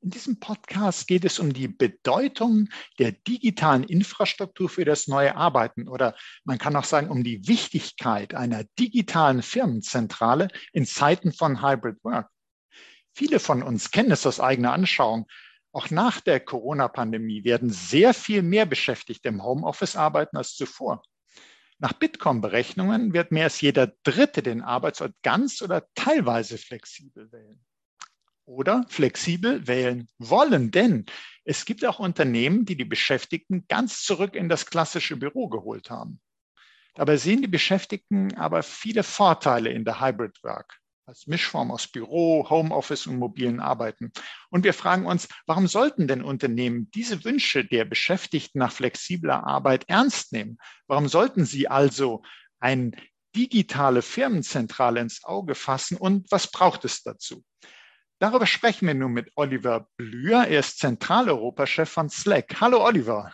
In diesem Podcast geht es um die Bedeutung der digitalen Infrastruktur für das neue Arbeiten oder man kann auch sagen um die Wichtigkeit einer digitalen Firmenzentrale in Zeiten von Hybrid Work. Viele von uns kennen es aus eigener Anschauung. Auch nach der Corona-Pandemie werden sehr viel mehr Beschäftigte im Homeoffice arbeiten als zuvor. Nach Bitkom-Berechnungen wird mehr als jeder Dritte den Arbeitsort ganz oder teilweise flexibel wählen oder flexibel wählen wollen. Denn es gibt auch Unternehmen, die die Beschäftigten ganz zurück in das klassische Büro geholt haben. Dabei sehen die Beschäftigten aber viele Vorteile in der Hybrid Work als Mischform aus Büro, Homeoffice und mobilen Arbeiten. Und wir fragen uns, warum sollten denn Unternehmen diese Wünsche der Beschäftigten nach flexibler Arbeit ernst nehmen? Warum sollten sie also eine digitale Firmenzentrale ins Auge fassen und was braucht es dazu? Darüber sprechen wir nun mit Oliver Blüher. Er ist Zentraleuropa-Chef von Slack. Hallo Oliver.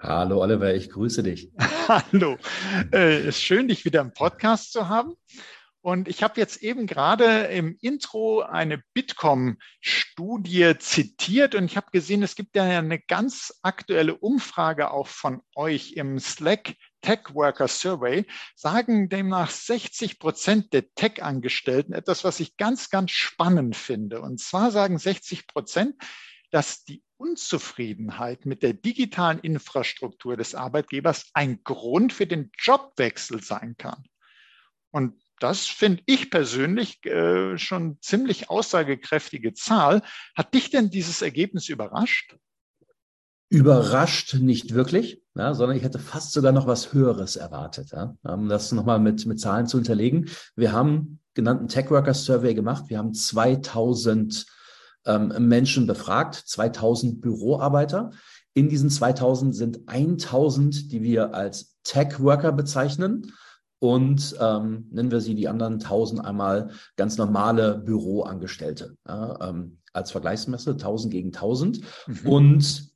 Hallo Oliver, ich grüße dich. Hallo. Es äh, ist schön, dich wieder im Podcast zu haben. Und ich habe jetzt eben gerade im Intro eine Bitkom-Studie zitiert und ich habe gesehen, es gibt ja eine ganz aktuelle Umfrage auch von euch im Slack Tech Worker Survey sagen demnach 60 Prozent der Tech-Angestellten etwas, was ich ganz, ganz spannend finde. Und zwar sagen 60 Prozent, dass die Unzufriedenheit mit der digitalen Infrastruktur des Arbeitgebers ein Grund für den Jobwechsel sein kann. Und das finde ich persönlich äh, schon ziemlich aussagekräftige Zahl. Hat dich denn dieses Ergebnis überrascht? Überrascht nicht wirklich, ja, sondern ich hätte fast sogar noch was Höheres erwartet. Ja. Um das nochmal mit, mit Zahlen zu unterlegen. Wir haben genannten Tech Workers Survey gemacht. Wir haben 2000 ähm, Menschen befragt, 2000 Büroarbeiter. In diesen 2000 sind 1000, die wir als Tech Worker bezeichnen und ähm, nennen wir sie die anderen 1000 einmal ganz normale Büroangestellte. Ja, ähm, als Vergleichsmesse 1000 gegen 1000. Mhm. Und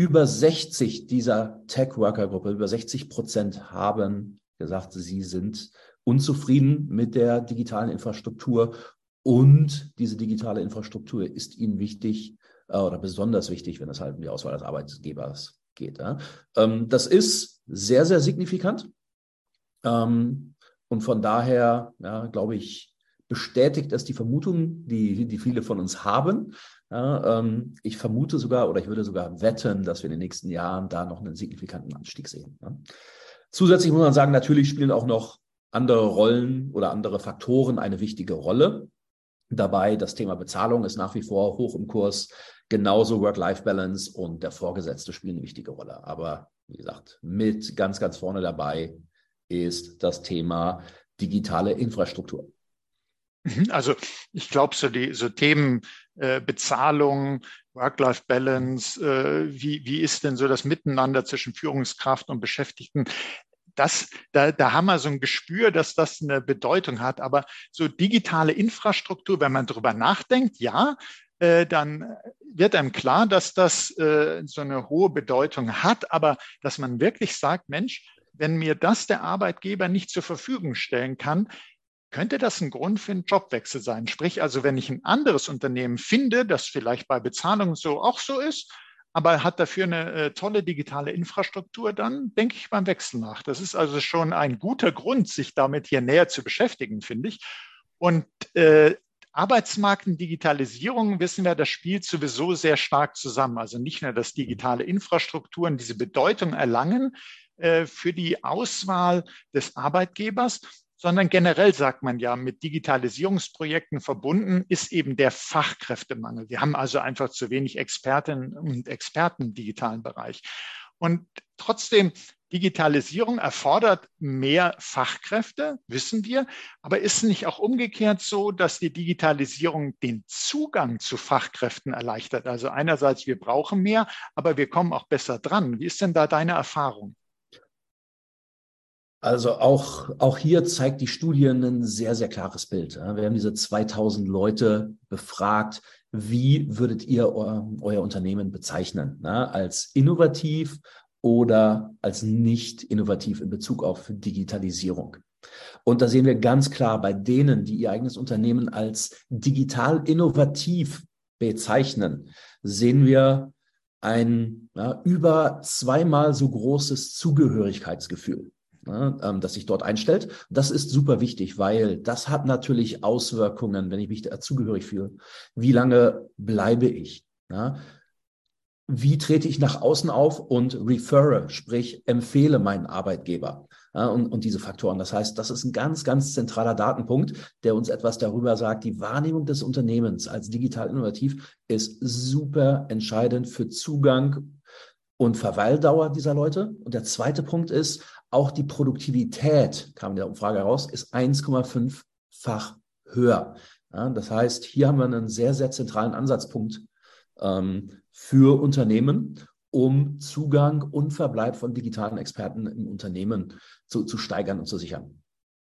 über 60 dieser Tech-Worker-Gruppe, über 60 Prozent haben gesagt, sie sind unzufrieden mit der digitalen Infrastruktur und diese digitale Infrastruktur ist ihnen wichtig äh, oder besonders wichtig, wenn es halt um die Auswahl des Arbeitgebers geht. Ja. Ähm, das ist sehr, sehr signifikant. Ähm, und von daher, ja, glaube ich, bestätigt es die Vermutung, die, die viele von uns haben. Ja, ähm, ich vermute sogar oder ich würde sogar wetten, dass wir in den nächsten Jahren da noch einen signifikanten Anstieg sehen. Ja. Zusätzlich muss man sagen, natürlich spielen auch noch andere Rollen oder andere Faktoren eine wichtige Rolle. Dabei das Thema Bezahlung ist nach wie vor hoch im Kurs. Genauso Work-Life-Balance und der Vorgesetzte spielen eine wichtige Rolle. Aber wie gesagt, mit ganz, ganz vorne dabei ist das Thema digitale Infrastruktur. Mhm, also ich glaube, so die so Themen äh, Bezahlung, Work-Life-Balance, äh, wie, wie ist denn so das Miteinander zwischen Führungskraft und Beschäftigten? Das, da, da haben wir so ein Gespür, dass das eine Bedeutung hat. Aber so digitale Infrastruktur, wenn man darüber nachdenkt, ja, äh, dann wird einem klar, dass das äh, so eine hohe Bedeutung hat. Aber dass man wirklich sagt, Mensch, wenn mir das der Arbeitgeber nicht zur Verfügung stellen kann, könnte das ein Grund für einen Jobwechsel sein. Sprich also, wenn ich ein anderes Unternehmen finde, das vielleicht bei Bezahlung so auch so ist, aber hat dafür eine äh, tolle digitale Infrastruktur, dann denke ich beim Wechsel nach. Das ist also schon ein guter Grund, sich damit hier näher zu beschäftigen, finde ich. Und äh, Arbeitsmarkt und Digitalisierung, wissen wir, das spielt sowieso sehr stark zusammen. Also nicht nur, dass digitale Infrastrukturen diese Bedeutung erlangen, äh, für die Auswahl des Arbeitgebers, sondern generell sagt man ja, mit Digitalisierungsprojekten verbunden ist eben der Fachkräftemangel. Wir haben also einfach zu wenig Expertinnen und Experten im digitalen Bereich. Und trotzdem, Digitalisierung erfordert mehr Fachkräfte, wissen wir. Aber ist nicht auch umgekehrt so, dass die Digitalisierung den Zugang zu Fachkräften erleichtert? Also einerseits, wir brauchen mehr, aber wir kommen auch besser dran. Wie ist denn da deine Erfahrung? Also auch, auch hier zeigt die Studie ein sehr, sehr klares Bild. Wir haben diese 2000 Leute befragt. Wie würdet ihr euer, euer Unternehmen bezeichnen? Als innovativ oder als nicht innovativ in Bezug auf Digitalisierung? Und da sehen wir ganz klar bei denen, die ihr eigenes Unternehmen als digital innovativ bezeichnen, sehen wir ein ja, über zweimal so großes Zugehörigkeitsgefühl ne, ähm, das sich dort einstellt. Das ist super wichtig, weil das hat natürlich Auswirkungen, wenn ich mich dazugehörig fühle. Wie lange bleibe ich? Wie trete ich nach außen auf und refere, sprich empfehle meinen Arbeitgeber? Und, und diese Faktoren. Das heißt, das ist ein ganz, ganz zentraler Datenpunkt, der uns etwas darüber sagt. Die Wahrnehmung des Unternehmens als digital innovativ ist super entscheidend für Zugang und Verweildauer dieser Leute. Und der zweite Punkt ist, auch die Produktivität, kam in der Umfrage heraus, ist 1,5-fach höher. Ja, das heißt, hier haben wir einen sehr, sehr zentralen Ansatzpunkt ähm, für Unternehmen, um Zugang und Verbleib von digitalen Experten im Unternehmen zu, zu steigern und zu sichern.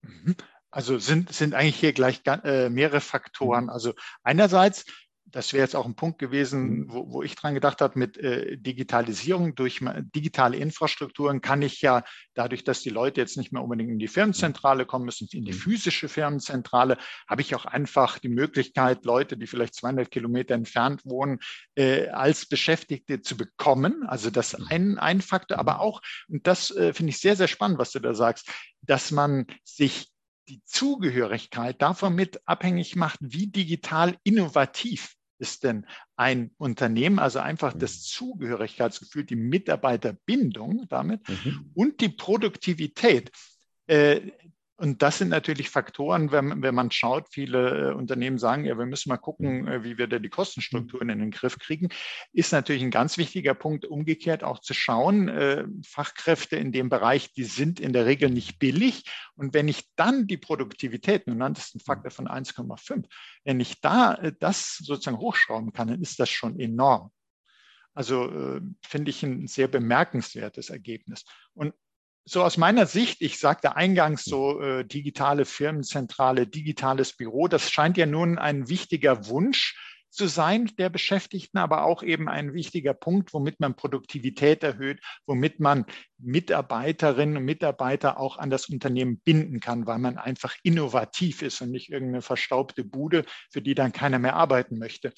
Mhm. Also sind, sind eigentlich hier gleich äh, mehrere Faktoren. Mhm. Also einerseits das wäre jetzt auch ein Punkt gewesen, mhm. wo, wo ich dran gedacht habe, mit äh, Digitalisierung durch digitale Infrastrukturen kann ich ja dadurch, dass die Leute jetzt nicht mehr unbedingt in die Firmenzentrale kommen müssen, in die mhm. physische Firmenzentrale, habe ich auch einfach die Möglichkeit, Leute, die vielleicht 200 Kilometer entfernt wohnen, äh, als Beschäftigte zu bekommen. Also das mhm. ein, ein Faktor, aber auch, und das äh, finde ich sehr, sehr spannend, was du da sagst, dass man sich die Zugehörigkeit davon mit abhängig macht, wie digital innovativ ist denn ein Unternehmen, also einfach das mhm. Zugehörigkeitsgefühl, die Mitarbeiterbindung damit mhm. und die Produktivität. Äh, und das sind natürlich Faktoren, wenn, wenn man schaut, viele äh, Unternehmen sagen, ja, wir müssen mal gucken, mhm. äh, wie wir da die Kostenstrukturen in den Griff kriegen, ist natürlich ein ganz wichtiger Punkt, umgekehrt auch zu schauen, äh, Fachkräfte in dem Bereich, die sind in der Regel nicht billig. Und wenn ich dann die Produktivität, du nanntest einen Faktor von 1,5, wenn ich da das sozusagen hochschrauben kann, dann ist das schon enorm. Also finde ich ein sehr bemerkenswertes Ergebnis. Und so aus meiner Sicht, ich sagte eingangs so äh, digitale Firmenzentrale, digitales Büro, das scheint ja nun ein wichtiger Wunsch zu sein der Beschäftigten, aber auch eben ein wichtiger Punkt, womit man Produktivität erhöht, womit man Mitarbeiterinnen und Mitarbeiter auch an das Unternehmen binden kann, weil man einfach innovativ ist und nicht irgendeine verstaubte Bude, für die dann keiner mehr arbeiten möchte.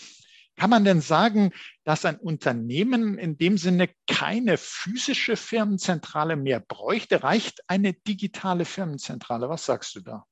Kann man denn sagen, dass ein Unternehmen in dem Sinne keine physische Firmenzentrale mehr bräuchte? Reicht eine digitale Firmenzentrale? Was sagst du da?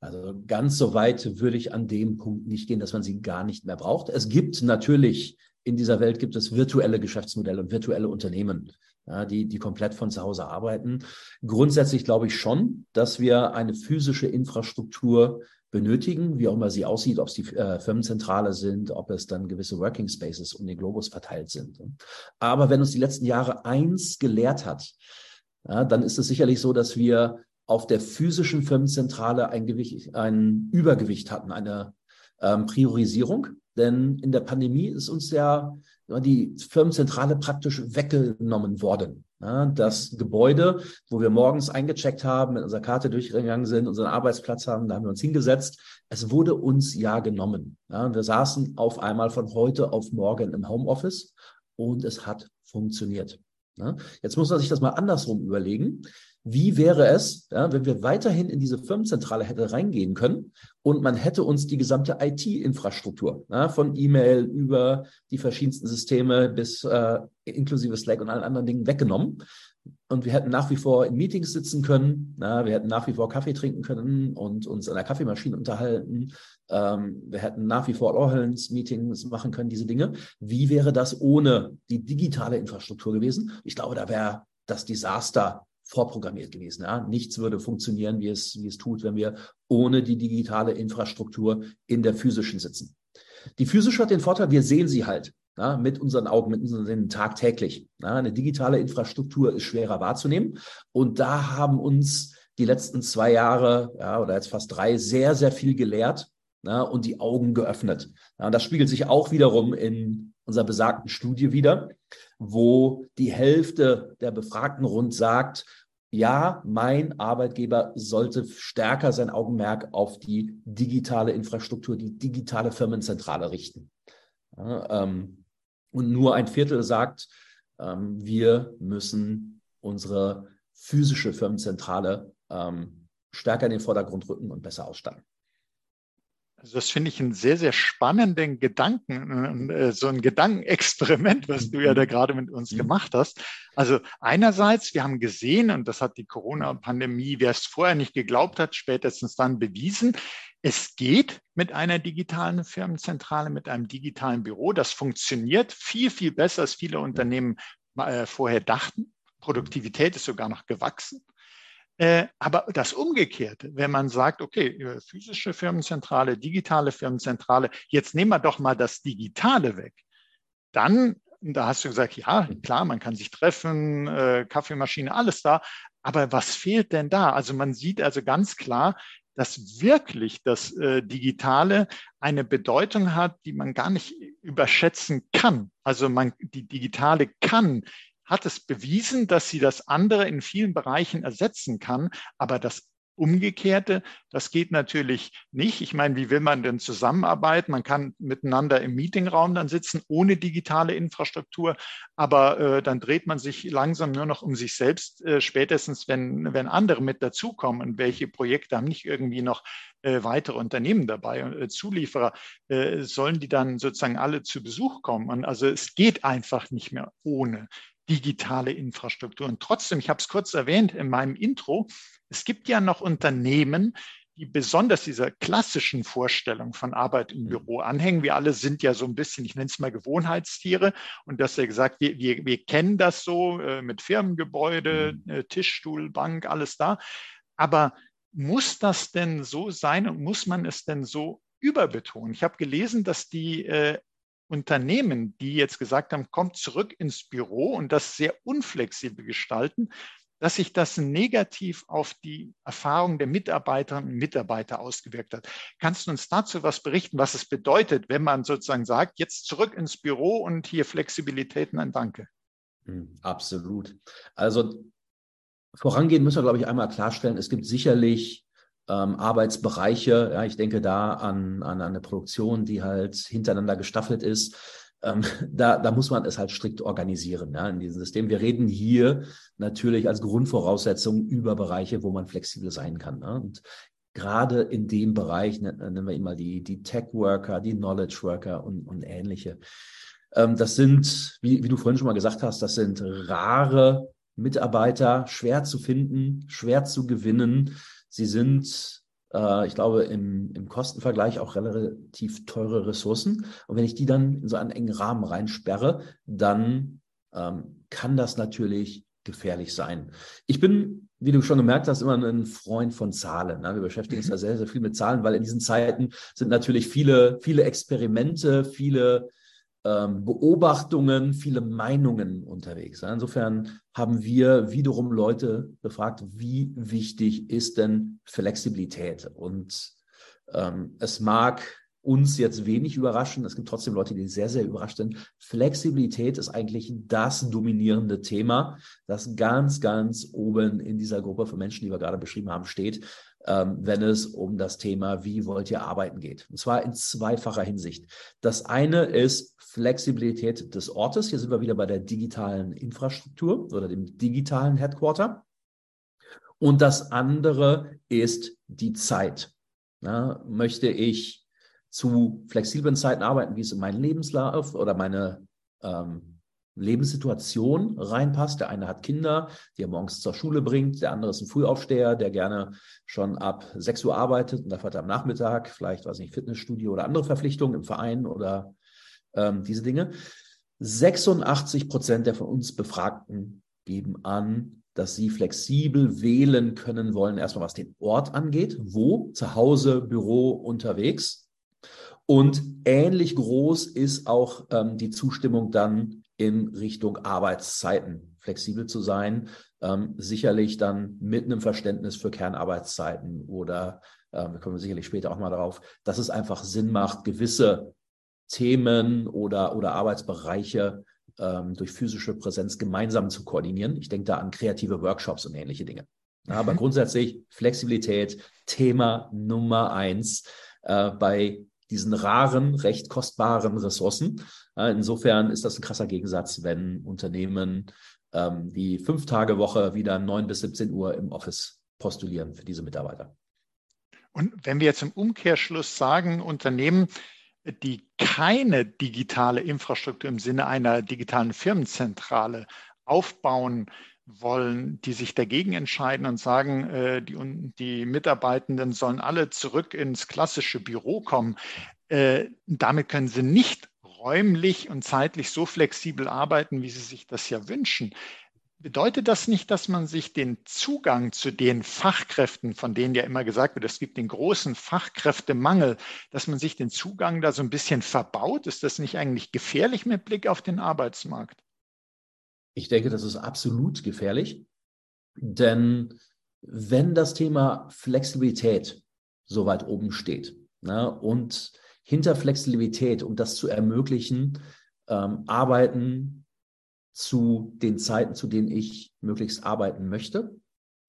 Also ganz so weit würde ich an dem Punkt nicht gehen, dass man sie gar nicht mehr braucht. Es gibt natürlich in dieser Welt gibt es virtuelle Geschäftsmodelle und virtuelle Unternehmen, ja, die, die komplett von zu Hause arbeiten. Grundsätzlich glaube ich schon, dass wir eine physische Infrastruktur benötigen, wie auch immer sie aussieht, ob es die äh, Firmenzentrale sind, ob es dann gewisse Working Spaces um den Globus verteilt sind. Aber wenn uns die letzten Jahre eins gelehrt hat, ja, dann ist es sicherlich so, dass wir auf der physischen Firmenzentrale ein, Gewicht, ein Übergewicht hatten, eine ähm, Priorisierung. Denn in der Pandemie ist uns ja die Firmenzentrale praktisch weggenommen worden. Ja, das Gebäude, wo wir morgens eingecheckt haben, mit unserer Karte durchgegangen sind, unseren Arbeitsplatz haben, da haben wir uns hingesetzt. Es wurde uns ja genommen. Ja, wir saßen auf einmal von heute auf morgen im Homeoffice und es hat funktioniert. Ja, jetzt muss man sich das mal andersrum überlegen. Wie wäre es, ja, wenn wir weiterhin in diese Firmenzentrale hätte reingehen können und man hätte uns die gesamte IT-Infrastruktur ja, von E-Mail über die verschiedensten Systeme bis äh, inklusive Slack und allen anderen Dingen weggenommen. Und wir hätten nach wie vor in Meetings sitzen können, na, wir hätten nach wie vor Kaffee trinken können und uns an der Kaffeemaschine unterhalten. Ähm, wir hätten nach wie vor All-Hands-Meetings machen können, diese Dinge. Wie wäre das ohne die digitale Infrastruktur gewesen? Ich glaube, da wäre das Desaster vorprogrammiert gewesen. Ja? Nichts würde funktionieren, wie es, wie es tut, wenn wir ohne die digitale Infrastruktur in der physischen sitzen. Die physische hat den Vorteil, wir sehen sie halt. ja, mit unseren Augen, mit unseren Sinnen tagtäglich. Ja, eine digitale Infrastruktur ist schwerer wahrzunehmen. Und da haben uns die letzten zwei Jahre ja, oder jetzt fast drei sehr, sehr viel gelehrt ja, und die Augen geöffnet. Und das spiegelt sich auch wiederum in unserer besagten Studie wieder, wo die Hälfte der Befragten rund sagt, ja, mein Arbeitgeber sollte stärker sein Augenmerk auf die digitale Infrastruktur, die digitale Firmenzentrale richten. Ja, ähm, und nur ein Viertel sagt, ähm, wir müssen unsere physische Firmenzentrale ähm, stärker in den Vordergrund rücken und besser ausstatten. Also das finde ich einen sehr, sehr spannenden Gedanken, äh, so ein Gedankenexperiment, was du ja da gerade mit uns mhm. gemacht hast. Also einerseits, wir haben gesehen, und das hat die Corona-Pandemie, wer es vorher nicht geglaubt hat, spätestens dann bewiesen, es geht mit einer digitalen Firmenzentrale, mit einem digitalen Büro. Das funktioniert viel, viel besser, als viele Unternehmen äh, vorher dachten. Produktivität ist sogar noch gewachsen. Äh, aber das Umgekehrte, wenn man sagt, okay, äh, physische Firmenzentrale, digitale Firmenzentrale, jetzt nehmen wir doch mal das Digitale weg, dann, da hast du gesagt, ja, klar, man kann sich treffen, äh, Kaffeemaschine, alles da, aber was fehlt denn da? Also man sieht also ganz klar, dass wirklich das Digitale eine Bedeutung hat, die man gar nicht überschätzen kann. Also man, die Digitale kann hat es bewiesen, dass sie das andere in vielen Bereichen ersetzen kann. Aber das Umgekehrte, das geht natürlich nicht. Ich meine, wie will man denn zusammenarbeiten? Man kann miteinander im Meetingraum dann sitzen, ohne digitale Infrastruktur, aber äh, dann dreht man sich langsam nur noch um sich selbst, äh, spätestens wenn, wenn andere mit dazukommen. Und welche Projekte haben nicht irgendwie noch äh, weitere Unternehmen dabei und äh, Zulieferer, äh, sollen die dann sozusagen alle zu Besuch kommen? Und also es geht einfach nicht mehr ohne digitale Infrastruktur. Und trotzdem, ich habe es kurz erwähnt in meinem Intro, es gibt ja noch Unternehmen, die besonders dieser klassischen Vorstellung von Arbeit im Büro anhängen. Wir alle sind ja so ein bisschen, ich nenne es mal Gewohnheitstiere. Und das ja gesagt, wir, wir, wir kennen das so äh, mit Firmengebäude, mhm. äh, Tischstuhl, Bank, alles da. Aber muss das denn so sein und muss man es denn so überbetonen? Ich habe gelesen, dass die äh, Unternehmen, die jetzt gesagt haben, kommt zurück ins Büro und das sehr unflexibel gestalten, dass sich das negativ auf die Erfahrung der Mitarbeiterinnen und Mitarbeiter ausgewirkt hat. Kannst du uns dazu was berichten, was es bedeutet, wenn man sozusagen sagt, jetzt zurück ins Büro und hier Flexibilität, nein, danke? Hm, absolut. Also vorangehen müssen wir, glaube ich, einmal klarstellen, es gibt sicherlich ähm, Arbeitsbereiche. Ja, ich denke da an, an eine Produktion, die halt hintereinander gestaffelt ist. Ähm, da, da muss man es halt strikt organisieren ja, in diesem System. Wir reden hier natürlich als Grundvoraussetzung über Bereiche, wo man flexibel sein kann. Ne? Und gerade in dem Bereich nennen wir immer die, die Tech-Worker, die Knowledge-Worker und, und ähnliche. Ähm, das sind, wie, wie du vorhin schon mal gesagt hast, das sind rare Mitarbeiter, schwer zu finden, schwer zu gewinnen. Sie sind, äh, ich glaube, im, im Kostenvergleich auch relativ teure Ressourcen. Und wenn ich die dann in so einen engen Rahmen reinsperre, dann ähm, kann das natürlich gefährlich sein. Ich bin, wie du schon gemerkt hast, immer ein Freund von Zahlen. Ne? Wir beschäftigen uns mhm. ja sehr, sehr viel mit Zahlen, weil in diesen Zeiten sind natürlich viele, viele Experimente, viele ähm, Beobachtungen, viele Meinungen unterwegs. Insofern haben wir wiederum Leute befragt, wie wichtig ist denn Flexibilität? Und ähm, es mag uns jetzt wenig überraschen. Es gibt trotzdem Leute, die sehr, sehr überrascht sind. Flexibilität ist eigentlich das dominierende Thema, das ganz, ganz oben in dieser Gruppe von Menschen, die wir gerade beschrieben haben, steht, ähm, wenn es um das Thema, wie wollt ihr arbeiten geht. Und zwar in zweifacher Hinsicht. Das eine ist Flexibilität des Ortes. Hier sind wir wieder bei der digitalen Infrastruktur oder dem digitalen Headquarter. Und das andere ist die Zeit. Ja, möchte ich zu flexiblen Zeiten arbeiten, wie es in meinen Lebenslauf oder meine ähm, Lebenssituation reinpasst. Der eine hat Kinder, die er morgens zur Schule bringt, der andere ist ein Frühaufsteher, der gerne schon ab 6 Uhr arbeitet und dafür hat er am Nachmittag vielleicht, weiß nicht, Fitnessstudio oder andere Verpflichtungen im Verein oder ähm, diese Dinge. 86 Prozent der von uns Befragten geben an, dass sie flexibel wählen können wollen, erstmal was den Ort angeht, wo, zu Hause, Büro, unterwegs. Und ähnlich groß ist auch ähm, die Zustimmung dann in Richtung Arbeitszeiten, flexibel zu sein. Ähm, sicherlich dann mit einem Verständnis für Kernarbeitszeiten oder äh, wir kommen sicherlich später auch mal darauf, dass es einfach Sinn macht, gewisse Themen oder, oder Arbeitsbereiche ähm, durch physische Präsenz gemeinsam zu koordinieren. Ich denke da an kreative Workshops und ähnliche Dinge. Ja, aber mhm. grundsätzlich Flexibilität, Thema Nummer eins äh, bei diesen raren, recht kostbaren Ressourcen. Äh, insofern ist das ein krasser Gegensatz, wenn Unternehmen ähm, die fünf Tage Woche wieder 9 bis 17 Uhr im Office postulieren für diese Mitarbeiter. Und wenn wir jetzt im Umkehrschluss sagen, Unternehmen, die keine digitale Infrastruktur im Sinne einer digitalen Firmenzentrale aufbauen wollen, die sich dagegen entscheiden und sagen, äh, die, die Mitarbeitenden sollen alle zurück ins klassische Büro kommen. Äh, damit können sie nicht räumlich und zeitlich so flexibel arbeiten, wie sie sich das ja wünschen. Bedeutet das nicht, dass man sich den Zugang zu den Fachkräften, von denen ja immer gesagt wird, es gibt den großen Fachkräftemangel, dass man sich den Zugang da so ein bisschen verbaut? Ist das nicht eigentlich gefährlich mit Blick auf den Arbeitsmarkt? Ich denke, das ist absolut gefährlich, denn wenn das Thema Flexibilität so weit oben steht ne, und hinter Flexibilität, um das zu ermöglichen, ähm, arbeiten zu den Zeiten, zu denen ich möglichst arbeiten möchte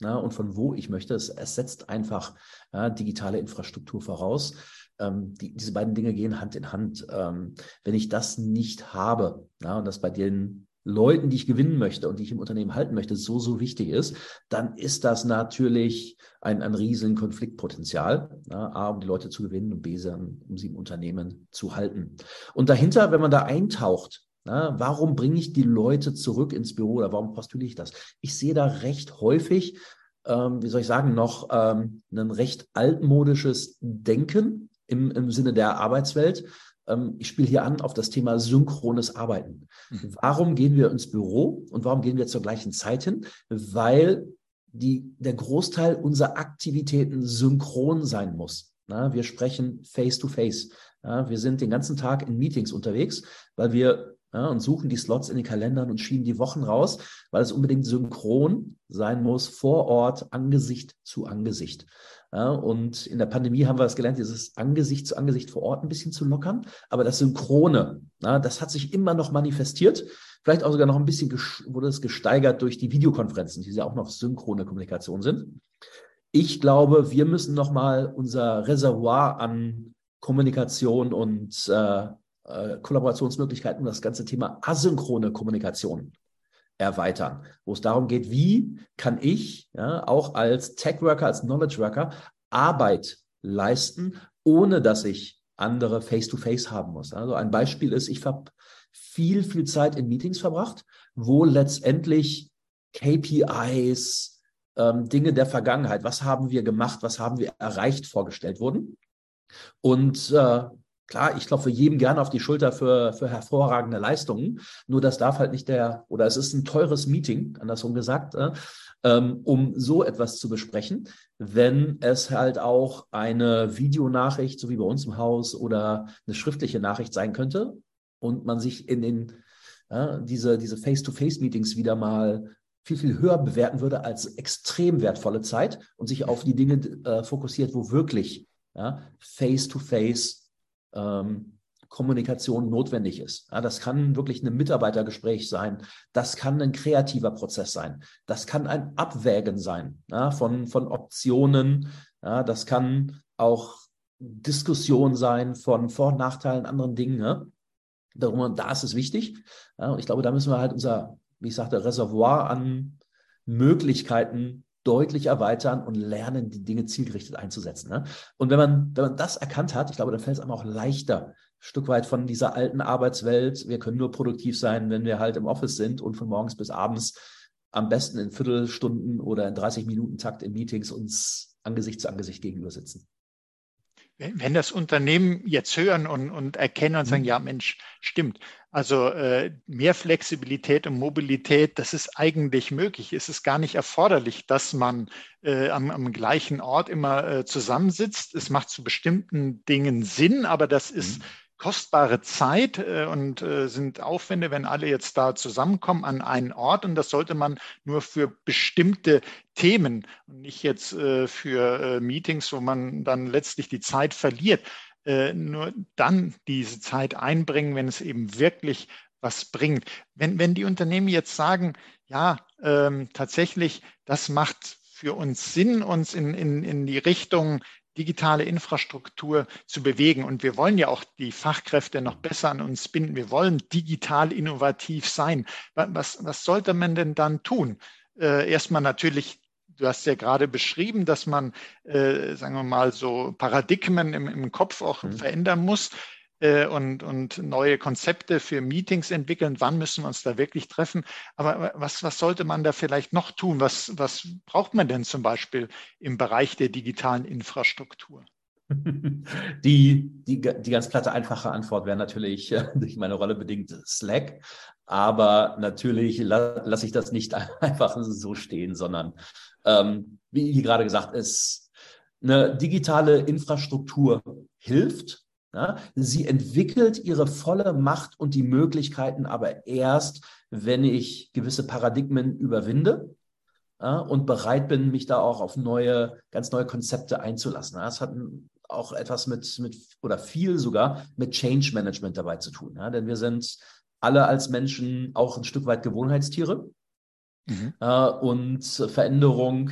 ja, und von wo ich möchte. Es, es setzt einfach ja, digitale Infrastruktur voraus. Ähm, die, diese beiden Dinge gehen Hand in Hand. Ähm, wenn ich das nicht habe ja, und das bei den Leuten, die ich gewinnen möchte und die ich im Unternehmen halten möchte, so, so wichtig ist, dann ist das natürlich ein, ein riesen Konfliktpotenzial. Ja, A, um die Leute zu gewinnen und B, um sie im Unternehmen zu halten. Und dahinter, wenn man da eintaucht, na, warum bringe ich die Leute zurück ins Büro oder warum postuliere ich das? Ich sehe da recht häufig, ähm, wie soll ich sagen, noch ähm, ein recht altmodisches Denken im, im Sinne der Arbeitswelt. Ähm, ich spiele hier an auf das Thema synchrones Arbeiten. Mhm. Warum gehen wir ins Büro und warum gehen wir zur gleichen Zeit hin? Weil die, der Großteil unserer Aktivitäten synchron sein muss. Na, wir sprechen face to face. Ja, wir sind den ganzen Tag in Meetings unterwegs, weil wir ja, und suchen die Slots in den Kalendern und schieben die Wochen raus, weil es unbedingt synchron sein muss, vor Ort, Angesicht zu Angesicht. Ja, und in der Pandemie haben wir es gelernt, dieses Angesicht zu Angesicht vor Ort ein bisschen zu lockern. Aber das Synchrone, ja, das hat sich immer noch manifestiert. Vielleicht auch sogar noch ein bisschen wurde es gesteigert durch die Videokonferenzen, die ja auch noch synchrone Kommunikation sind. Ich glaube, wir müssen nochmal unser Reservoir an Kommunikation und äh, äh, Kollaborationsmöglichkeiten das ganze Thema asynchrone Kommunikation erweitern, wo es darum geht, wie kann ich ja, auch als Tech-Worker, als Knowledge-Worker Arbeit leisten, ohne dass ich andere face-to-face -face haben muss. Also ein Beispiel ist, ich habe viel, viel Zeit in Meetings verbracht, wo letztendlich KPIs, ähm, Dinge der Vergangenheit, was haben wir gemacht, was haben wir erreicht, vorgestellt wurden. Und äh, Klar, ich klopfe jedem gerne auf die Schulter für, für hervorragende Leistungen. Nur das darf halt nicht der, oder es ist ein teures Meeting, andersrum gesagt, äh, ähm, um so etwas zu besprechen, wenn es halt auch eine Videonachricht, so wie bei uns im Haus, oder eine schriftliche Nachricht sein könnte und man sich in den, äh, diese, diese Face-to-Face-Meetings wieder mal viel, viel höher bewerten würde als extrem wertvolle Zeit und sich auf die Dinge äh, fokussiert, wo wirklich ja, Face-to-Face ähm, Kommunikation notwendig ist. Ja, das kann wirklich ein Mitarbeitergespräch sein. Das kann ein kreativer Prozess sein. Das kann ein Abwägen sein ja, von, von Optionen. Ja, das kann auch Diskussion sein von Vor- und Nachteilen, anderen Dingen. Ne? Darum, da ist es wichtig. Und ich glaube, da müssen wir halt unser, wie ich sagte, Reservoir an Möglichkeiten deutlich erweitern und lernen, die Dinge zielgerichtet einzusetzen. Ne? Und wenn man, wenn man das erkannt hat, ich glaube, dann fällt es einem auch leichter, Stück weit von dieser alten Arbeitswelt. Wir können nur produktiv sein, wenn wir halt im Office sind und von morgens bis abends am besten in Viertelstunden oder in 30 Minuten Takt in Meetings uns Angesicht zu Angesicht gegenüber sitzen. Wenn das Unternehmen jetzt hören und, und erkennen und sagen, mhm. ja Mensch, stimmt. Also äh, mehr Flexibilität und Mobilität, das ist eigentlich möglich. Es ist gar nicht erforderlich, dass man äh, am, am, gleichen Ort immer äh, zusammensitzt. Es macht zu bestimmten Dingen Sinn, aber das ist mhm kostbare Zeit äh, und äh, sind Aufwände, wenn alle jetzt da zusammenkommen an einen Ort. Und das sollte man nur für bestimmte Themen und nicht jetzt äh, für Meetings, wo man dann letztlich die Zeit verliert. Nur dann diese Zeit einbringen, wenn es eben wirklich was bringt. Wenn, wenn die Unternehmen jetzt sagen, ja, ähm, tatsächlich, das macht für uns Sinn, uns in, in, in die Richtung digitale Infrastruktur zu bewegen. Und wir wollen ja auch die Fachkräfte noch besser an uns binden. Wir wollen digital innovativ sein. Was, was sollte man denn dann tun? Äh, erstmal natürlich Du hast ja gerade beschrieben, dass man, äh, sagen wir mal, so Paradigmen im, im Kopf auch mhm. verändern muss. Äh, und, und neue Konzepte für Meetings entwickeln. Wann müssen wir uns da wirklich treffen? Aber was, was sollte man da vielleicht noch tun? Was, was braucht man denn zum Beispiel im Bereich der digitalen Infrastruktur? Die, die, die ganz platte, einfache Antwort wäre natürlich äh, durch meine Rolle bedingt Slack. Aber natürlich la lasse ich das nicht einfach so stehen, sondern ähm, wie gerade gesagt, ist eine digitale Infrastruktur hilft, ja, sie entwickelt ihre volle Macht und die Möglichkeiten aber erst, wenn ich gewisse Paradigmen überwinde ja, und bereit bin, mich da auch auf neue, ganz neue Konzepte einzulassen. Ja, das hat auch etwas mit, mit oder viel sogar mit Change Management dabei zu tun. Denn wir sind alle als Menschen auch ein Stück weit Gewohnheitstiere. Mhm. Und Veränderung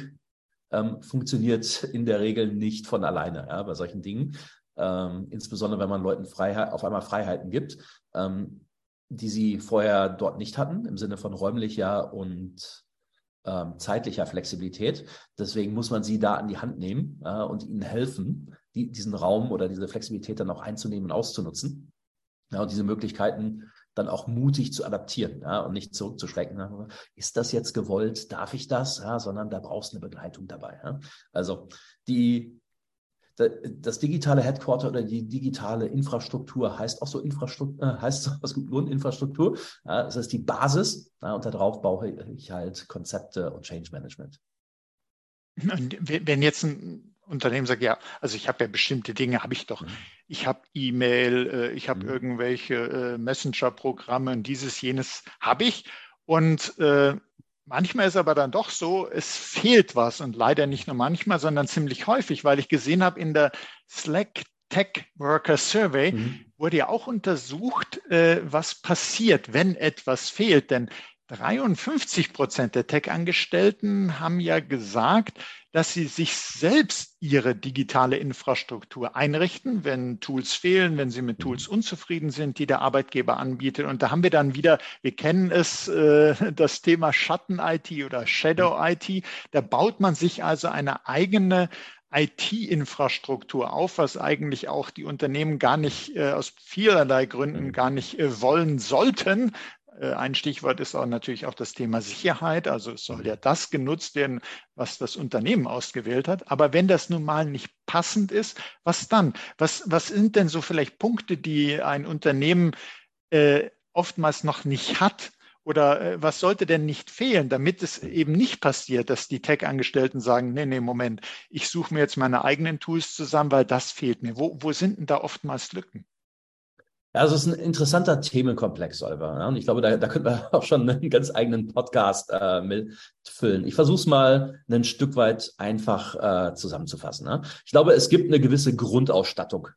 ähm, funktioniert in der Regel nicht von alleine ja, bei solchen Dingen ähm, insbesondere wenn man Leuten Freiheit, auf einmal Freiheiten gibt, ähm, die sie vorher dort nicht hatten, im Sinne von räumlicher und ähm, zeitlicher Flexibilität. Deswegen muss man sie da an die Hand nehmen äh, und ihnen helfen, die, diesen Raum oder diese Flexibilität dann auch einzunehmen und auszunutzen. Ja, und diese Möglichkeiten dann auch mutig zu adaptieren ja, und nicht zurückzuschrecken. Ist das jetzt gewollt? Darf ich das? Ja, sondern da brauchst du eine Begleitung dabei. Also die das digitale Headquarter oder die digitale Infrastruktur heißt auch so Infrastruktur, äh, heißt aus gutem Grund Infrastruktur. Das ist die Basis und darauf baue ich halt Konzepte und Change Management. Wenn jetzt ein Unternehmen sagt, ja, also ich habe ja bestimmte Dinge, habe ich doch. Mhm. Ich habe E-Mail, äh, ich habe mhm. irgendwelche äh, Messenger-Programme und dieses, jenes habe ich. Und äh, Manchmal ist aber dann doch so, es fehlt was und leider nicht nur manchmal, sondern ziemlich häufig, weil ich gesehen habe in der Slack Tech Worker Survey mhm. wurde ja auch untersucht, äh, was passiert, wenn etwas fehlt. Denn 53 Prozent der Tech-Angestellten haben ja gesagt, dass sie sich selbst ihre digitale Infrastruktur einrichten, wenn Tools fehlen, wenn sie mit Tools unzufrieden sind, die der Arbeitgeber anbietet. Und da haben wir dann wieder, wir kennen es, äh, das Thema Schatten-IT oder Shadow-IT. Da baut man sich also eine eigene IT-Infrastruktur auf, was eigentlich auch die Unternehmen gar nicht äh, aus vielerlei Gründen gar nicht äh, wollen sollten, ein Stichwort ist auch natürlich auch das Thema Sicherheit. Also es soll ja das genutzt werden, was das Unternehmen ausgewählt hat. Aber wenn das nun mal nicht passend ist, was dann? Was, was sind denn so vielleicht Punkte, die ein Unternehmen äh, oftmals noch nicht hat? Oder äh, was sollte denn nicht fehlen, damit es eben nicht passiert, dass die Tech-Angestellten sagen, nee, nee, Moment, ich suche mir jetzt meine eigenen Tools zusammen, weil das fehlt mir. Wo, wo sind denn da oftmals Lücken? Ja, also es ist ein interessanter Themenkomplex, Oliver. Und ich glaube, da, da könnten wir auch schon einen ganz eigenen Podcast äh, mitfüllen. Ich versuche es mal ein Stück weit einfach äh, zusammenzufassen. Ne? Ich glaube, es gibt eine gewisse Grundausstattung,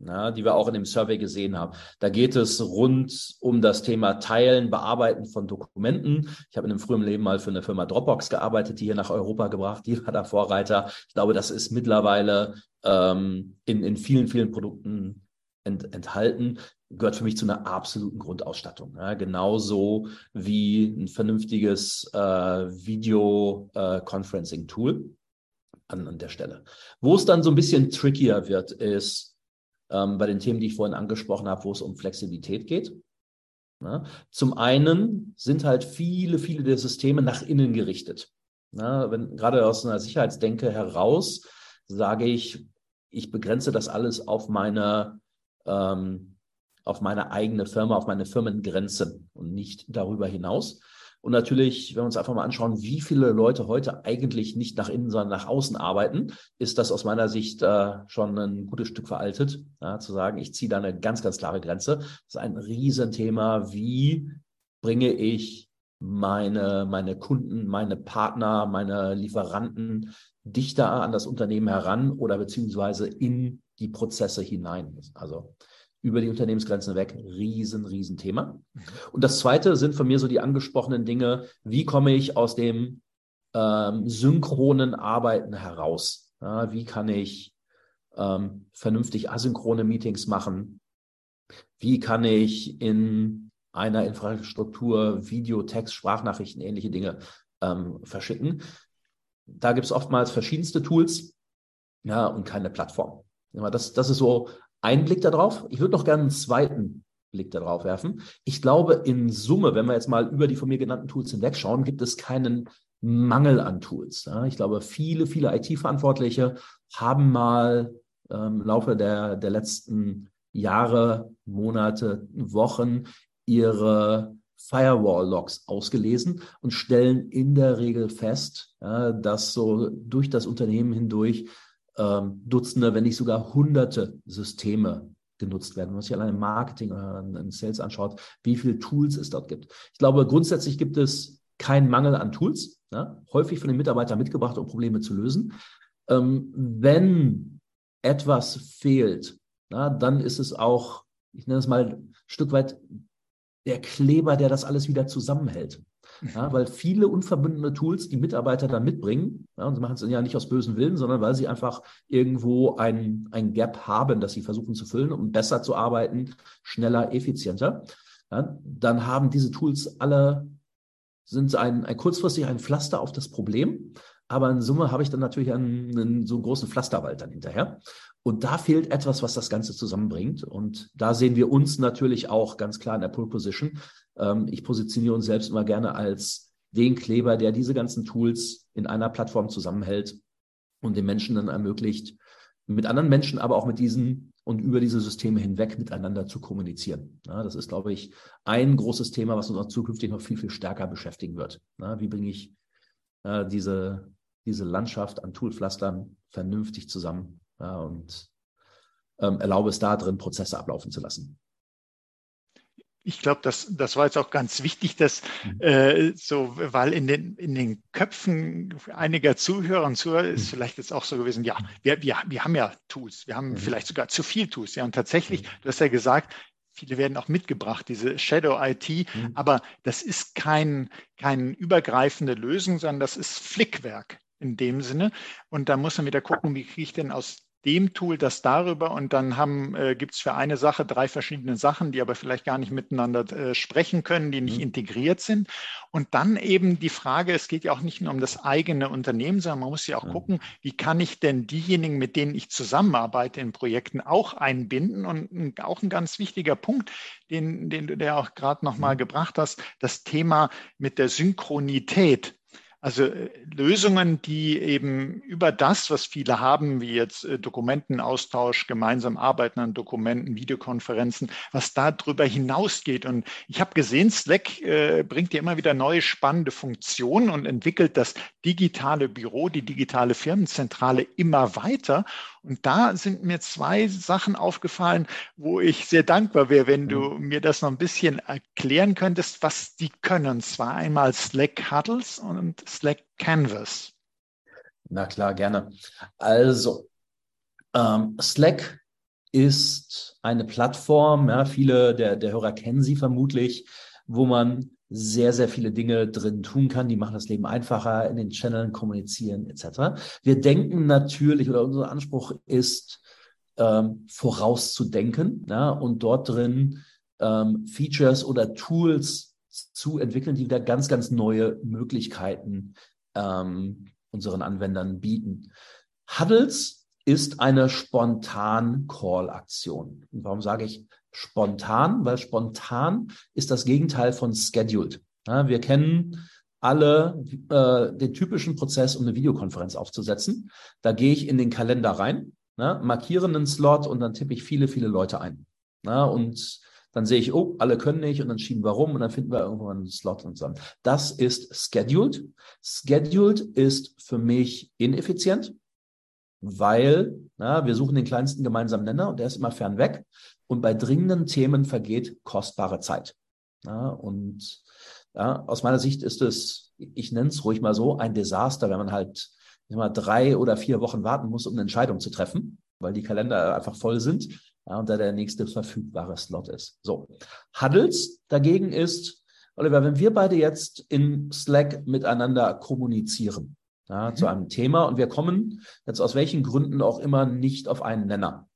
ja, die wir auch in dem Survey gesehen haben. Da geht es rund um das Thema Teilen, Bearbeiten von Dokumenten. Ich habe in einem früheren Leben mal für eine Firma Dropbox gearbeitet, die hier nach Europa gebracht, die war da Vorreiter. Ich glaube, das ist mittlerweile ähm, in, in vielen, vielen Produkten ent, enthalten, gehört für mich zu einer absoluten Grundausstattung. Ja, genauso wie ein vernünftiges äh, Video-Conferencing-Tool äh, an, an der Stelle. Wo es dann so ein bisschen trickier wird, ist ähm, bei den Themen, die ich vorhin angesprochen habe, wo es um Flexibilität geht. Ja, zum einen sind halt viele, viele der Systeme nach innen gerichtet. Ja, wenn gerade aus einer Sicherheitsdenke heraus sage ich, ich begrenze das alles auf meine, ähm, auf meine eigene Firma, auf meine Firmengrenze und nicht darüber hinaus. Und natürlich, wenn wir uns einfach mal anschauen, wie viele Leute heute eigentlich nicht nach innen, sondern nach außen arbeiten, ist das aus meiner Sicht äh, schon ein gutes Stück veraltet, ja, zu sagen, ich ziehe da eine ganz, ganz klare Grenze. Das ist ein Riesenthema. Wie bringe ich meine, meine Kunden, meine Partner, meine Lieferanten dichter an das Unternehmen heran oder beziehungsweise in die Prozesse hinein? Also über die Unternehmensgrenzen weg. Riesen, riesen Thema. Und das zweite sind von mir so die angesprochenen Dinge. Wie komme ich aus dem ähm, synchronen Arbeiten heraus? Ja, wie kann ich ähm, vernünftig asynchrone Meetings machen? Wie kann ich in einer Infrastruktur Video, Text, Sprachnachrichten, ähnliche Dinge ähm, verschicken? Da gibt es oftmals verschiedenste Tools ja, und keine Plattform. Das, das ist so ein Blick darauf. Ich würde noch gerne einen zweiten Blick darauf werfen. Ich glaube, in Summe, wenn wir jetzt mal über die von mir genannten Tools hinwegschauen, gibt es keinen Mangel an Tools. Ich glaube, viele, viele IT-Verantwortliche haben mal ähm, im Laufe der, der letzten Jahre, Monate, Wochen ihre Firewall-Logs ausgelesen und stellen in der Regel fest, dass so durch das Unternehmen hindurch ähm, Dutzende, wenn nicht sogar Hunderte Systeme genutzt werden. Wenn man sich allein im Marketing oder im Sales anschaut, wie viele Tools es dort gibt. Ich glaube, grundsätzlich gibt es keinen Mangel an Tools, ja, häufig von den Mitarbeitern mitgebracht, um Probleme zu lösen. Ähm, wenn etwas fehlt, ja, dann ist es auch, ich nenne es mal ein Stück weit der Kleber, der das alles wieder zusammenhält. Ja, weil viele unverbundene Tools die Mitarbeiter dann mitbringen, ja, und sie machen es ja nicht aus bösen Willen, sondern weil sie einfach irgendwo ein, ein Gap haben, das sie versuchen zu füllen, um besser zu arbeiten, schneller, effizienter. Ja, dann haben diese Tools alle, sind ein, ein kurzfristig ein Pflaster auf das Problem, aber in Summe habe ich dann natürlich einen, einen so großen Pflasterwald dann hinterher. Und da fehlt etwas, was das Ganze zusammenbringt. Und da sehen wir uns natürlich auch ganz klar in der Pole Position, ähm, ich positioniere uns selbst immer gerne als den Kleber, der diese ganzen Tools in einer Plattform zusammenhält und den Menschen dann ermöglicht, mit anderen Menschen, aber auch mit diesen und über diese Systeme hinweg miteinander zu kommunizieren. Ja, das ist, glaube ich, ein großes Thema, was uns auch zukünftig noch viel, viel stärker beschäftigen wird. Ja, wie bringe ich äh, diese, diese Landschaft an Toolpflastern vernünftig zusammen ja, und ähm, erlaube es da drin, Prozesse ablaufen zu lassen ich glaube, das, das war jetzt auch ganz wichtig, dass mhm. äh, so, weil in den, in den Köpfen einiger Zuhörer und Zuhörer ist mhm. vielleicht jetzt auch so gewesen, ja, wir, wir, wir haben ja Tools, wir haben mhm. vielleicht sogar zu viel Tools. Ja, und tatsächlich, du hast ja gesagt, viele werden auch mitgebracht, diese Shadow IT, mhm. aber das ist kein, kein übergreifende Lösung, sondern das ist Flickwerk in dem Sinne. Und da muss man wieder gucken, wie kriege ich denn aus dem Tool das darüber und dann haben, äh, gibt es für eine Sache drei verschiedene Sachen, die aber vielleicht gar nicht miteinander äh, sprechen können, die nicht mhm. integriert sind. Und dann eben die Frage, es geht ja auch nicht nur um das eigene Unternehmen, sondern man muss ja auch mhm. gucken, wie kann ich denn diejenigen, mit denen ich zusammenarbeite in Projekten auch einbinden? Und auch ein ganz wichtiger Punkt, den, den du ja auch gerade nochmal mhm. gebracht hast, das Thema mit der Synchronität. Also äh, Lösungen, die eben über das, was viele haben, wie jetzt äh, Dokumentenaustausch, gemeinsam arbeiten an Dokumenten, Videokonferenzen, was da drüber hinausgeht. Und ich habe gesehen, Slack äh, bringt ja immer wieder neue spannende Funktionen und entwickelt das digitale Büro, die digitale Firmenzentrale immer weiter. Und da sind mir zwei Sachen aufgefallen, wo ich sehr dankbar wäre, wenn du mhm. mir das noch ein bisschen erklären könntest, was die können. Und zwar einmal Slack Huddles und Slack Canvas. Na klar, gerne. Also, ähm, Slack ist eine Plattform, ja, viele der, der Hörer kennen sie vermutlich, wo man sehr, sehr viele Dinge drin tun kann. Die machen das Leben einfacher, in den Channeln kommunizieren etc. Wir denken natürlich, oder unser Anspruch ist, ähm, vorauszudenken ja, und dort drin ähm, Features oder Tools zu entwickeln, die wieder ganz, ganz neue Möglichkeiten ähm, unseren Anwendern bieten. Huddles ist eine spontan Call-Aktion. Und warum sage ich spontan, weil spontan ist das Gegenteil von scheduled. Ja, wir kennen alle äh, den typischen Prozess, um eine Videokonferenz aufzusetzen. Da gehe ich in den Kalender rein ne, markiere einen Slot und dann tippe ich viele, viele Leute ein. Ne, und dann sehe ich, oh, alle können nicht und dann schieben wir rum und dann finden wir irgendwann einen Slot und so. Das ist scheduled. Scheduled ist für mich ineffizient, weil na, wir suchen den kleinsten gemeinsamen Nenner und der ist immer fern weg. Und bei dringenden Themen vergeht kostbare Zeit. Ja, und ja, aus meiner Sicht ist es, ich nenne es ruhig mal so, ein Desaster, wenn man halt immer drei oder vier Wochen warten muss, um eine Entscheidung zu treffen, weil die Kalender einfach voll sind ja, und da der nächste verfügbare Slot ist. So. Huddles dagegen ist, Oliver, wenn wir beide jetzt in Slack miteinander kommunizieren, ja, mhm. zu einem Thema und wir kommen jetzt aus welchen Gründen auch immer nicht auf einen Nenner,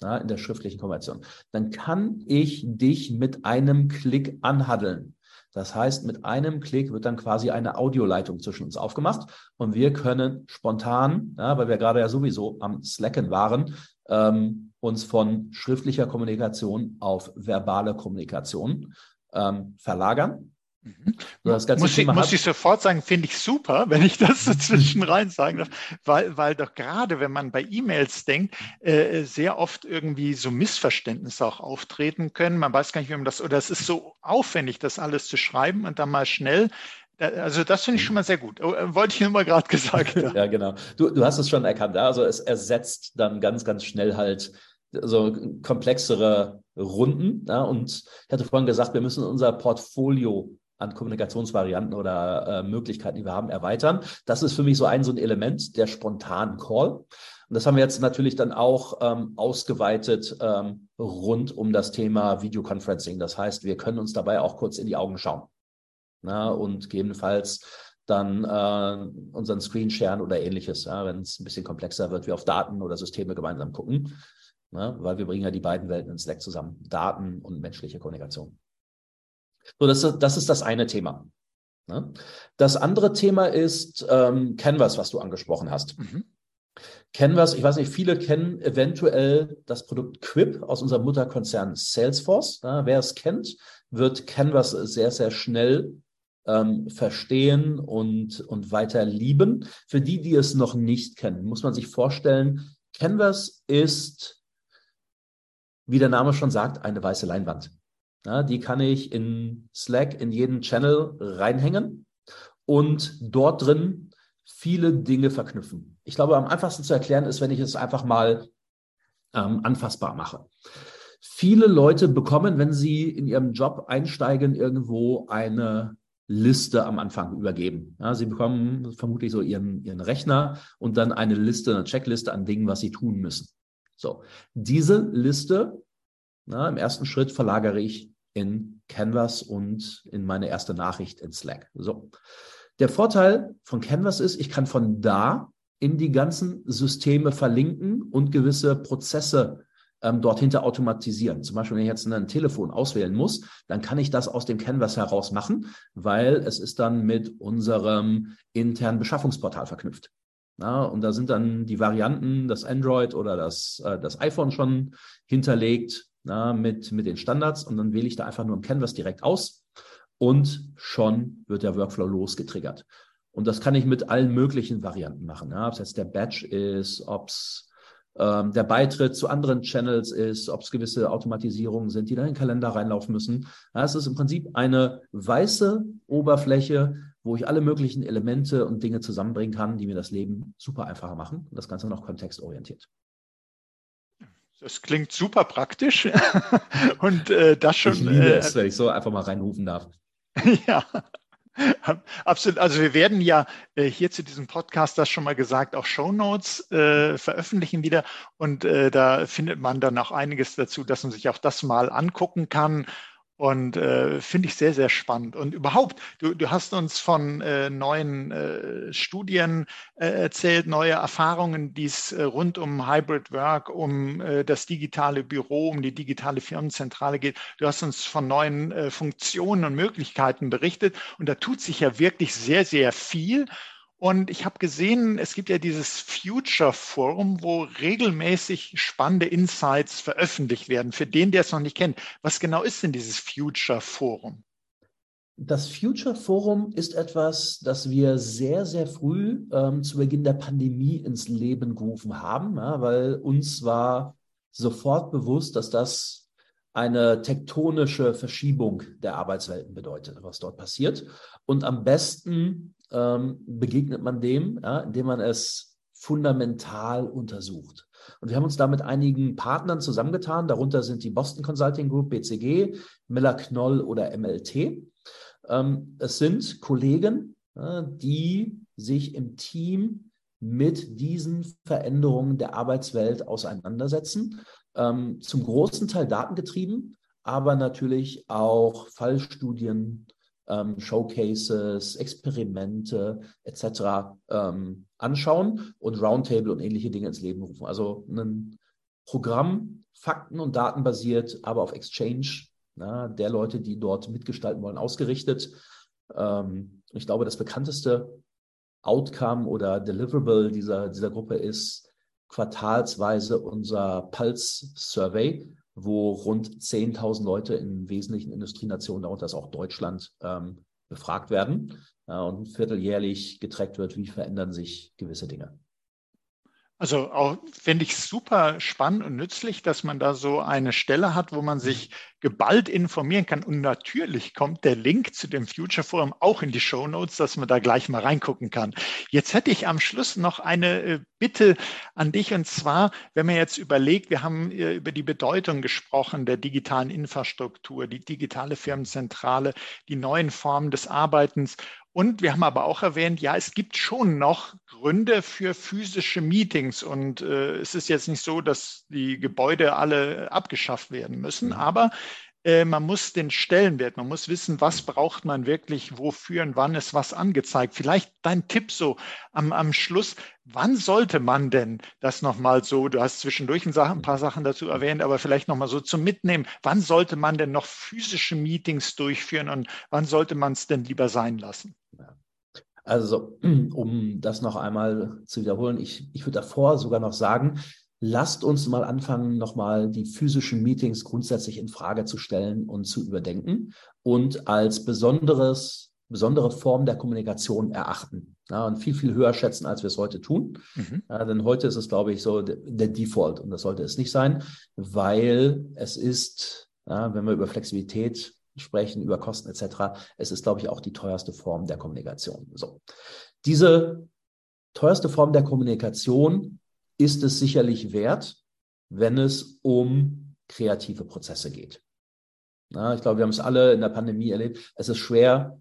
ja, in der schriftlichen Konversation, dann kann ich dich mit einem Klick anhaddeln. Das heißt, mit einem Klick wird dann quasi eine Audioleitung zwischen uns aufgemacht und wir können spontan, ja, weil wir gerade ja sowieso am Slacken waren, ähm, uns von schriftlicher Kommunikation auf verbale Kommunikation ähm, verlagern. Mhm. Das ganze muss, ich, muss ich sofort sagen, finde ich super, wenn ich das so zwischenrein sagen darf, weil, weil doch gerade, wenn man bei E-Mails denkt, äh, sehr oft irgendwie so Missverständnisse auch auftreten können. Man weiß gar nicht, wie man das, oder es ist so aufwendig, das alles zu schreiben und dann mal schnell also das finde ich schon mal sehr gut. Oh, äh, wollte ich nur mal gerade gesagt haben. ja, genau. Du, du hast es schon erkannt. Ja? Also es ersetzt dann ganz, ganz schnell halt so komplexere Runden. Ja? Und ich hatte vorhin gesagt, wir müssen unser Portfolio an Kommunikationsvarianten oder äh, Möglichkeiten, die wir haben, erweitern. Das ist für mich so ein so ein Element der spontanen Call. Und das haben wir jetzt natürlich dann auch ähm, ausgeweitet ähm, rund um das Thema Videoconferencing. Das heißt, wir können uns dabei auch kurz in die Augen schauen na, und gegebenenfalls dann äh, unseren Screen sharen oder ähnliches, ja, wenn es ein bisschen komplexer wird, wir auf Daten oder Systeme gemeinsam gucken, na, weil wir bringen ja die beiden Welten in Slack zusammen, Daten und menschliche Kommunikation. So, das, das ist das eine Thema. Ne? Das andere Thema ist ähm, Canvas, was du angesprochen hast. Mhm. Canvas, ich weiß nicht, viele kennen eventuell das Produkt Quip aus unserem Mutterkonzern Salesforce. Ja, wer es kennt, wird Canvas sehr, sehr schnell ähm, verstehen und, und weiter lieben. Für die, die es noch nicht kennen, muss man sich vorstellen, Canvas ist, wie der Name schon sagt, eine weiße Leinwand. Ja, die kann ich in Slack in jeden Channel reinhängen und dort drin viele Dinge verknüpfen. Ich glaube, am einfachsten zu erklären ist, wenn ich es einfach mal ähm, anfassbar mache. Viele Leute bekommen, wenn sie in ihrem Job einsteigen, irgendwo eine Liste am Anfang übergeben. Ja, sie bekommen vermutlich so ihren, ihren Rechner und dann eine Liste, eine Checkliste an Dingen, was sie tun müssen. So, diese Liste, na, im ersten Schritt verlagere ich in Canvas und in meine erste Nachricht in Slack. So. Der Vorteil von Canvas ist, ich kann von da in die ganzen Systeme verlinken und gewisse Prozesse ähm, dort automatisieren. Zum Beispiel, wenn ich jetzt ein Telefon auswählen muss, dann kann ich das aus dem Canvas heraus machen, weil es ist dann mit unserem internen Beschaffungsportal verknüpft. Ja, und da sind dann die Varianten, das Android oder das, äh, das iPhone schon hinterlegt na, mit, mit den Standards und dann wähle ich da einfach nur im Canvas direkt aus und schon wird der Workflow losgetriggert. Und das kann ich mit allen möglichen Varianten machen. Ja, ob es jetzt der Batch ist, ob es ähm, der Beitritt zu anderen Channels ist, ob es gewisse Automatisierungen sind, die dann in den Kalender reinlaufen müssen. Ja, es ist im Prinzip eine weiße Oberfläche, wo ich alle möglichen Elemente und Dinge zusammenbringen kann, die mir das Leben super einfacher machen und das Ganze noch kontextorientiert. Das klingt super praktisch und äh, das schon. Ich liebe äh, es, wenn ich so einfach mal reinrufen darf. ja. Absolut. Also wir werden ja äh, hier zu diesem Podcast, das schon mal gesagt, auch Show Notes äh, veröffentlichen wieder. Und äh, da findet man dann auch einiges dazu, dass man sich auch das mal angucken kann und äh, finde ich sehr, sehr spannend. Und überhaupt, du, du hast uns von äh, neuen äh, Studien äh, erzählt, neue Erfahrungen, die es äh, rund um Hybrid Work, um äh, das digitale Büro, um die digitale Firmenzentrale geht. Du hast uns von neuen Funktionen und Möglichkeiten berichtet. Und da tut sich ja wirklich sehr, sehr viel. Und ich habe gesehen, es gibt ja dieses Future Forum, wo regelmäßig spannende Insights veröffentlicht werden. Für den, der es noch nicht kennt, was genau ist denn dieses Future Forum? Das Future Forum ist etwas, das wir sehr, sehr früh ähm, zu Beginn der Pandemie ins Leben gerufen haben, ja, weil uns war sofort bewusst, dass das eine tektonische Verschiebung der Arbeitswelten bedeutet, was dort passiert. Und am besten ähm, begegnet man dem, ja, indem man es fundamental untersucht. Und wir haben uns da mit einigen Partnern zusammengetan. Darunter sind die Boston Consulting Group, BCG, Miller Knoll oder MLT. Ähm, es sind Kollegen, die sich im Team mit diesen Veränderungen der Arbeitswelt auseinandersetzen. Ähm, zum großen Teil datengetrieben, aber natürlich auch Fallstudien, ähm, Showcases, Experimente etc. anschauen und Roundtable und ähnliche Dinge ins Leben rufen. Also ein Programm, fakten- und datenbasiert, aber auf Exchange na, der Leute, die dort mitgestalten wollen, ausgerichtet. Ähm, ich glaube, das bekannteste Outcome oder Deliverable dieser, dieser Gruppe ist quartalsweise unser Pulse-Survey, wo rund 10.000 Leute in wesentlichen Industrienationen, darunter ist auch Deutschland, ähm, befragt werden äh, und vierteljährlich getrackt wird, wie verändern sich gewisse Dinge. Also auch finde ich super spannend und nützlich, dass man da so eine Stelle hat, wo man sich geballt informieren kann. Und natürlich kommt der Link zu dem Future Forum auch in die Show Notes, dass man da gleich mal reingucken kann. Jetzt hätte ich am Schluss noch eine äh, Bitte an dich. Und zwar, wenn man jetzt überlegt, wir haben äh, über die Bedeutung gesprochen der digitalen Infrastruktur, die digitale Firmenzentrale, die neuen Formen des Arbeitens. Und wir haben aber auch erwähnt, ja, es gibt schon noch Gründe für physische Meetings. Und äh, es ist jetzt nicht so, dass die Gebäude alle abgeschafft werden müssen, mhm. aber äh, man muss den Stellenwert, man muss wissen, was braucht man wirklich, wofür und wann ist was angezeigt. Vielleicht dein Tipp so am, am Schluss, wann sollte man denn das nochmal so, du hast zwischendurch ein, paar Sachen dazu erwähnt, aber vielleicht nochmal so zum Mitnehmen, wann sollte man denn noch physische Meetings durchführen und wann sollte man es denn lieber sein lassen? Also, um das noch einmal zu wiederholen, ich, ich würde davor sogar noch sagen, lasst uns mal anfangen, nochmal die physischen Meetings grundsätzlich in Frage zu stellen und zu überdenken und als besonderes, besondere Form der Kommunikation erachten. Ja, und viel, viel höher schätzen, als wir es heute tun. Mhm. Ja, denn heute ist es, glaube ich, so der, der, Default und das sollte es nicht sein, weil es ist, ja, wenn wir über Flexibilität sprechen, über Kosten etc., es ist, glaube ich, auch die teuerste Form der Kommunikation. So. Diese teuerste Form der Kommunikation ist es sicherlich wert, wenn es um kreative Prozesse geht. Ja, ich glaube, wir haben es alle in der Pandemie erlebt. Es ist schwer,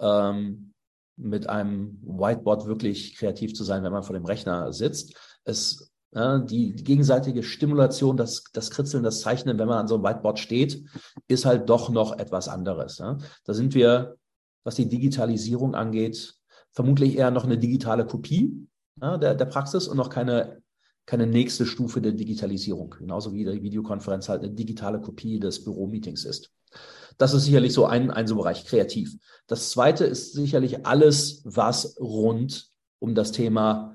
ähm, mit einem Whiteboard wirklich kreativ zu sein, wenn man vor dem Rechner sitzt. Es, die, gegenseitige Stimulation, das, das Kritzeln, das Zeichnen, wenn man an so einem Whiteboard steht, ist halt doch noch etwas anderes. Da sind wir, was die Digitalisierung angeht, vermutlich eher noch eine digitale Kopie der, der Praxis und noch keine keine nächste Stufe der Digitalisierung, genauso wie die Videokonferenz halt eine digitale Kopie des Büromeetings ist. Das ist sicherlich so ein, ein so Bereich kreativ. Das zweite ist sicherlich alles, was rund um das Thema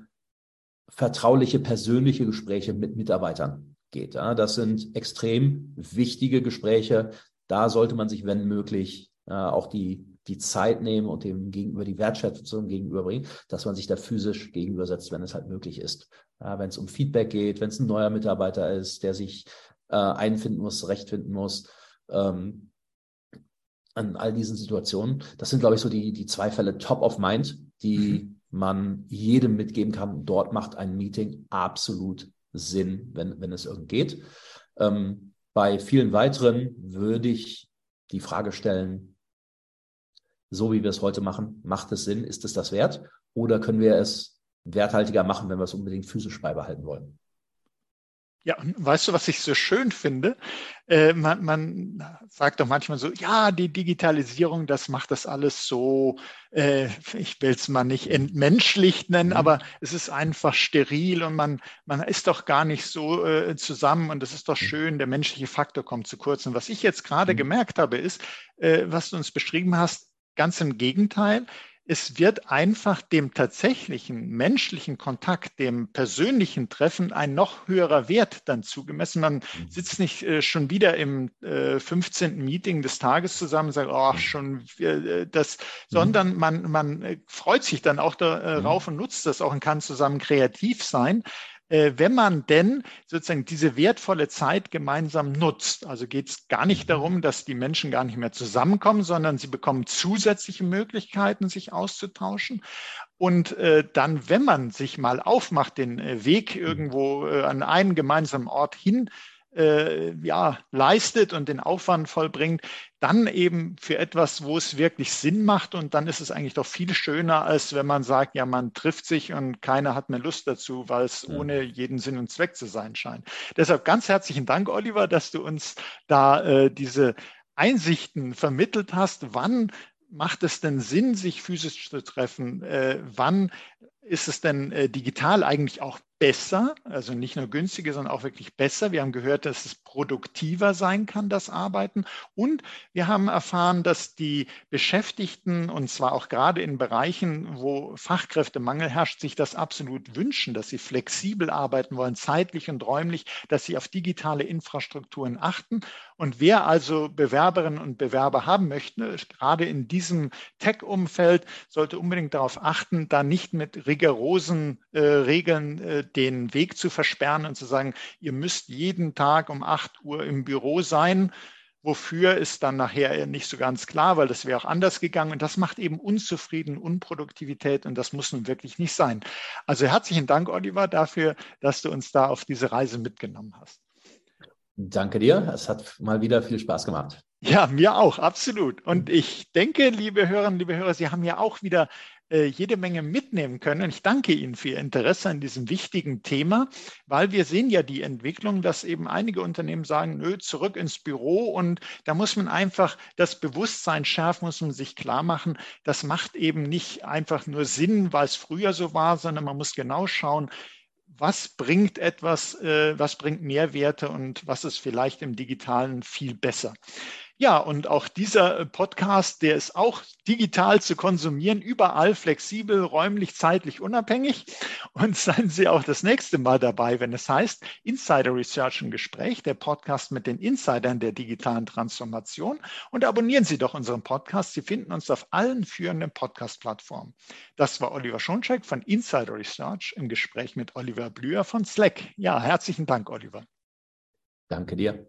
vertrauliche persönliche Gespräche mit Mitarbeitern geht. Ja, das sind extrem wichtige Gespräche. Da sollte man sich, wenn möglich, äh, auch die die Zeit nehmen und dem gegenüber die Wertschätzung gegenüberbringen, dass man sich da physisch gegenübersetzt, wenn es halt möglich ist. Ja, wenn es um Feedback geht, wenn es ein neuer Mitarbeiter ist, der sich äh, einfinden muss, rechtfinden muss, ähm, an all diesen Situationen. Das sind, glaube ich, so die, die zwei Fälle top of mind, die mhm. Man jedem mitgeben kann. Dort macht ein Meeting absolut Sinn, wenn, wenn es irgend geht. Ähm, bei vielen weiteren würde ich die Frage stellen, so wie wir es heute machen, macht es Sinn? Ist es das wert? Oder können wir es werthaltiger machen, wenn wir es unbedingt physisch beibehalten wollen? Ja, und weißt du, was ich so schön finde? Äh, man, man, sagt doch manchmal so, ja, die Digitalisierung, das macht das alles so, äh, ich will es mal nicht entmenschlicht nennen, mhm. aber es ist einfach steril und man, man ist doch gar nicht so äh, zusammen und es ist doch mhm. schön, der menschliche Faktor kommt zu kurz. Und was ich jetzt gerade mhm. gemerkt habe, ist, äh, was du uns beschrieben hast, Ganz im Gegenteil. Es wird einfach dem tatsächlichen menschlichen Kontakt, dem persönlichen Treffen ein noch höherer Wert dann zugemessen. Man mhm. sitzt nicht äh, schon wieder im äh, 15. Meeting des Tages zusammen und sagt, oh, schon äh, das, mhm. sondern man, man äh, freut sich dann auch darauf und nutzt das auch und kann zusammen kreativ sein. Äh, wenn man denn sozusagen diese wertvolle Zeit gemeinsam nutzt. Also geht es gar nicht darum, dass die Menschen gar nicht mehr zusammenkommen, sondern sie bekommen zusätzliche Möglichkeiten, sich auszutauschen. Und äh, dann, wenn man sich mal aufmacht, den äh, Weg irgendwo äh, an einen gemeinsamen Ort hin äh, ja, leistet und den Aufwand vollbringt, dann eben für etwas, wo es wirklich Sinn macht. Und dann ist es eigentlich doch viel schöner, als wenn man sagt, ja, man trifft sich und keiner hat mehr Lust dazu, weil es ja. ohne jeden Sinn und Zweck zu sein scheint. Deshalb ganz herzlichen Dank, Oliver, dass du uns da äh, diese Einsichten vermittelt hast. Wann macht es denn Sinn, sich physisch zu treffen? Äh, wann ist es denn äh, digital eigentlich auch besser, also nicht nur günstiger, sondern auch wirklich besser. Wir haben gehört, dass es produktiver sein kann, das Arbeiten. Und wir haben erfahren, dass die Beschäftigten, und zwar auch gerade in Bereichen, wo Fachkräftemangel herrscht, sich das absolut wünschen, dass sie flexibel arbeiten wollen, zeitlich und räumlich, dass sie auf digitale Infrastrukturen achten. Und wer also Bewerberinnen und Bewerber haben möchte, gerade in diesem Tech-Umfeld, sollte unbedingt darauf achten, da nicht mit rigorosen äh, Regeln äh, den Weg zu versperren und zu sagen, ihr müsst jeden Tag um 8 Uhr im Büro sein. Wofür ist dann nachher nicht so ganz klar, weil das wäre auch anders gegangen. Und das macht eben Unzufrieden, Unproduktivität und das muss nun wirklich nicht sein. Also herzlichen Dank, Oliver, dafür, dass du uns da auf diese Reise mitgenommen hast. Danke dir. Es hat mal wieder viel Spaß gemacht. Ja, mir auch, absolut. Und ich denke, liebe Hörerinnen, liebe Hörer, Sie haben ja auch wieder jede Menge mitnehmen können. Und ich danke Ihnen für Ihr Interesse an diesem wichtigen Thema, weil wir sehen ja die Entwicklung, dass eben einige Unternehmen sagen, nö, zurück ins Büro. Und da muss man einfach das Bewusstsein schärfen, muss man sich klar machen, das macht eben nicht einfach nur Sinn, weil es früher so war, sondern man muss genau schauen, was bringt etwas, äh, was bringt Mehrwerte und was ist vielleicht im digitalen viel besser. Ja, und auch dieser äh, Podcast, der ist auch digital zu konsumieren, überall flexibel, räumlich, zeitlich unabhängig. Und seien Sie auch das nächste Mal dabei, wenn es heißt Insider Research im Gespräch, der Podcast mit den Insidern der digitalen Transformation. Und abonnieren Sie doch unseren Podcast. Sie finden uns auf allen führenden Podcast-Plattformen. Das war Oliver Schoncheck von Insider Research im Gespräch mit Oliver Blüher von Slack. Ja, herzlichen Dank, Oliver. Danke dir.